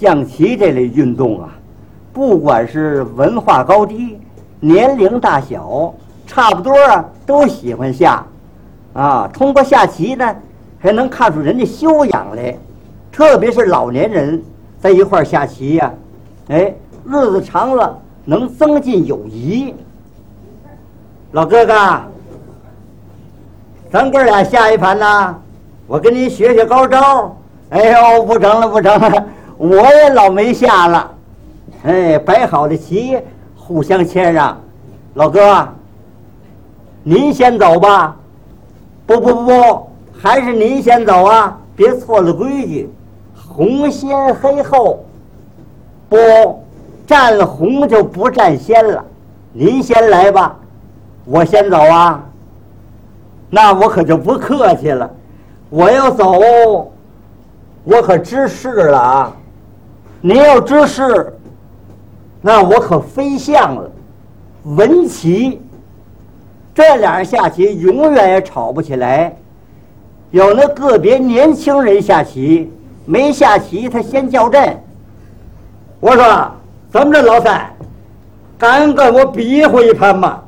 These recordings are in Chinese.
象棋这类运动啊，不管是文化高低、年龄大小，差不多啊都喜欢下。啊，通过下棋呢，还能看出人的修养来。特别是老年人在一块儿下棋呀、哎，日子长了能增进友谊。老哥哥，咱哥俩下一盘呐，我跟你学学高招。哎呦，不成了，不成了，我也老没下了。哎，摆好的棋，互相谦让。老哥，您先走吧。不不不不，还是您先走啊！别错了规矩，红先黑后。不，占红就不占先了。您先来吧，我先走啊。那我可就不客气了，我要走，我可知事了啊！你要知事，那我可飞象了。文棋，这俩人下棋永远也吵不起来。有那个别年轻人下棋，没下棋他先叫阵。我说怎么着，老三，敢跟我比划一盘吗？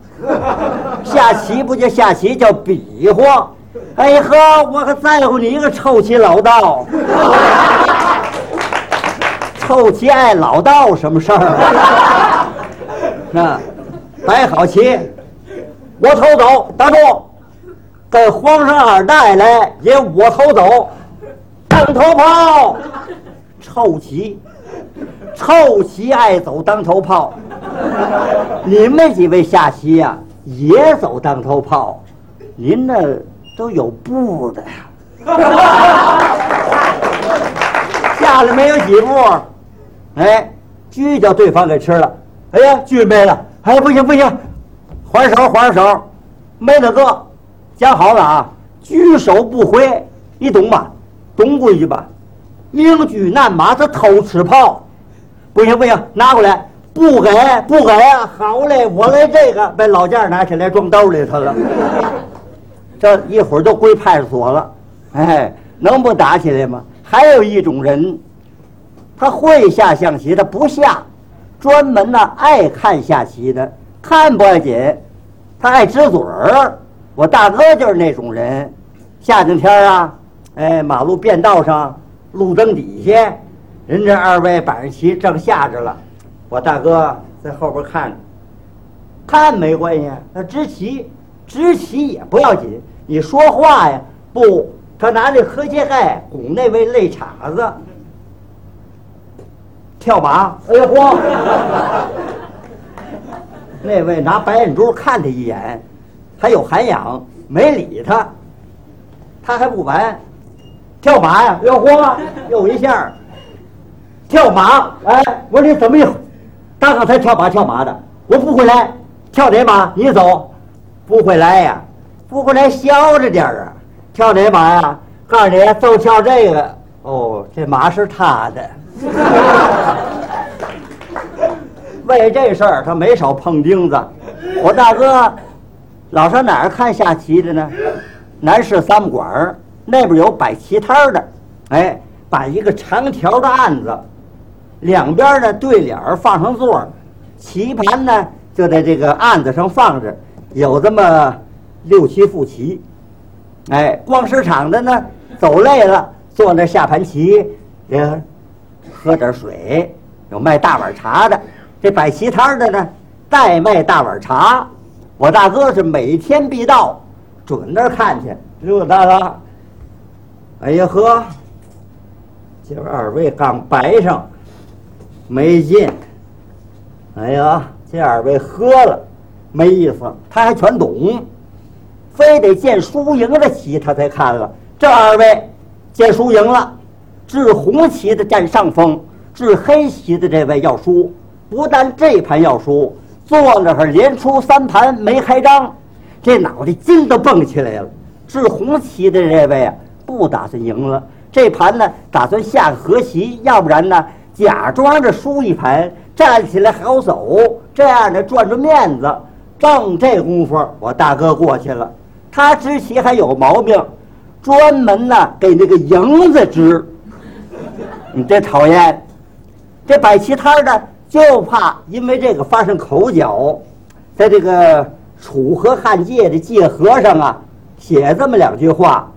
下棋不叫下棋，叫比划。哎呵，我可在乎你一个臭棋老道。臭棋爱老道什么事儿啊？那摆好棋，我偷走，打住！跟皇上二带来，也我偷走，当头炮，臭棋，臭棋爱走当头炮。你们几位下棋呀、也走当头炮，您那都有步的呀。下来没有几步，哎，狙叫对方给吃了。哎呀，狙没了！哎，不行不行，还手还手，没得个。讲好了啊，举手不回，你懂吧？懂规矩吧？明车难马，他偷吃炮。不行不行，拿过来，不给不给啊！好嘞，我来这个，把老件拿起来装兜里头了。这一会儿都归派出所了，哎，能不打起来吗？还有一种人，他会下象棋，他不下，专门呢爱看下棋的，看不爱紧，他爱支嘴儿。我大哥就是那种人，夏天天啊，哎，马路便道上，路灯底下，人这二位摆着棋正下着了，我大哥在后边看着，看没关系，他支棋，支棋也不要紧，你说话呀，不，他拿那河蟹盖拱那位肋叉子，跳马，哎呀嚯！那位拿白眼珠看他一眼，还有涵养，没理他，他还不完，跳马呀，哟嚯，又一下儿跳马，哎，我说你怎么又，刚刚才跳马跳马的，我不会来，跳哪马？你走，不会来呀，不会来，消着点儿啊，跳哪马呀？告诉你，就跳这个，哦，这马是他的。为这事儿，他没少碰钉子。我大哥老上哪儿看下棋的呢？南市三馆儿那边有摆棋摊的，哎，摆一个长条的案子，两边呢对脸放上座，棋盘呢就在这个案子上放着，有这么六七副棋。哎，逛市场的呢走累了，坐那下盘棋，也喝点水，有卖大碗茶的。这摆棋摊的呢，代卖大碗茶。我大哥是每天必到，准那儿看去，热闹了。哎呀呵，今儿二位刚摆上，没劲。哎呀，这二位喝了，没意思，他还全懂，非得见输赢的棋他才看了。这二位见输赢了，治红棋的占上风，治黑棋的这位要输。不但这盘要输，坐那儿连出三盘没开张，这脑袋筋都蹦起来了。治红棋的这位啊，不打算赢了，这盘呢打算下个和棋，要不然呢假装着输一盘，站起来好走，这样呢赚赚面子。正这功夫，我大哥过去了，他支棋还有毛病，专门呢给那个赢子支。你这讨厌，这摆棋摊的就怕因为这个发生口角，在这个楚河汉界的界河上啊，写这么两句话：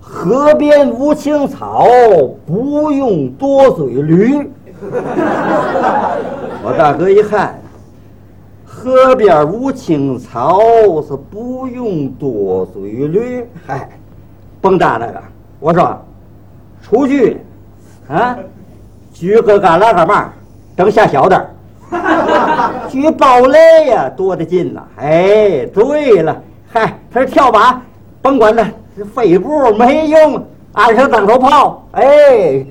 河边无青草，不用多嘴驴。我大哥一看，河边无青草是不用多嘴驴。嗨，甭搭那个，我说出去啊，举个干拉干嘛，整下小点儿，举宝雷呀，多得劲呐！哎，对了，嗨，他是跳马，甭管他，肺部没用，安上当头炮，哎，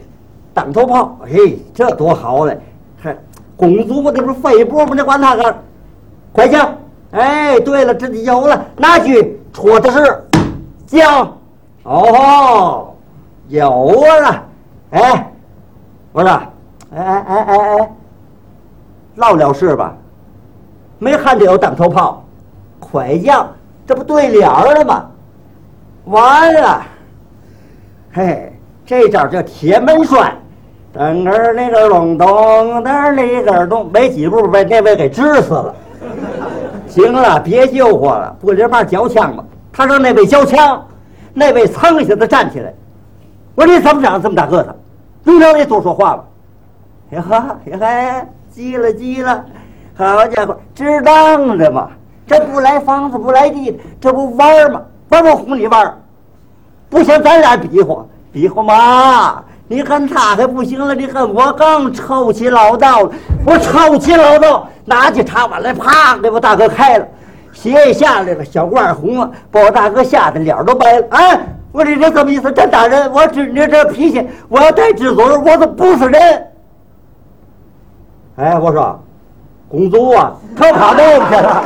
当头炮，哎，这多好嘞！还公主这不是肺部吗？你管他个快将，哎，对了，这就有了，拿去戳的是将？哦，有了，哎，我说，哎哎哎哎哎，落了事吧？没看着有当头炮，快将，这不对联儿了吗？完了，嘿，这招叫铁门栓，噔儿那个隆咚，噔儿那个咚，没几步被那位给治死了。行了，别救活了，不连嘛交枪吧？他让那位交枪，那位噌一下子站起来，我说你怎么长这么大个子？能让你多说话吧？呀哈呀嗨，急了急了，好家伙，知当着嘛，这不来房子不来地，这不玩儿吗？玩不哄你玩儿，不行咱俩比划比划嘛。你看他还不行了，你看我刚抽起老道了，我抽起老道，拿起茶碗来，啪给我大哥开了，血下来了，小罐红了，把我大哥吓得脸都白了。哎，我说你这什么意思？这大人，我知你这脾气，我要带知嘴，我都不是人。哎，我说，公主啊，他卡弄去了。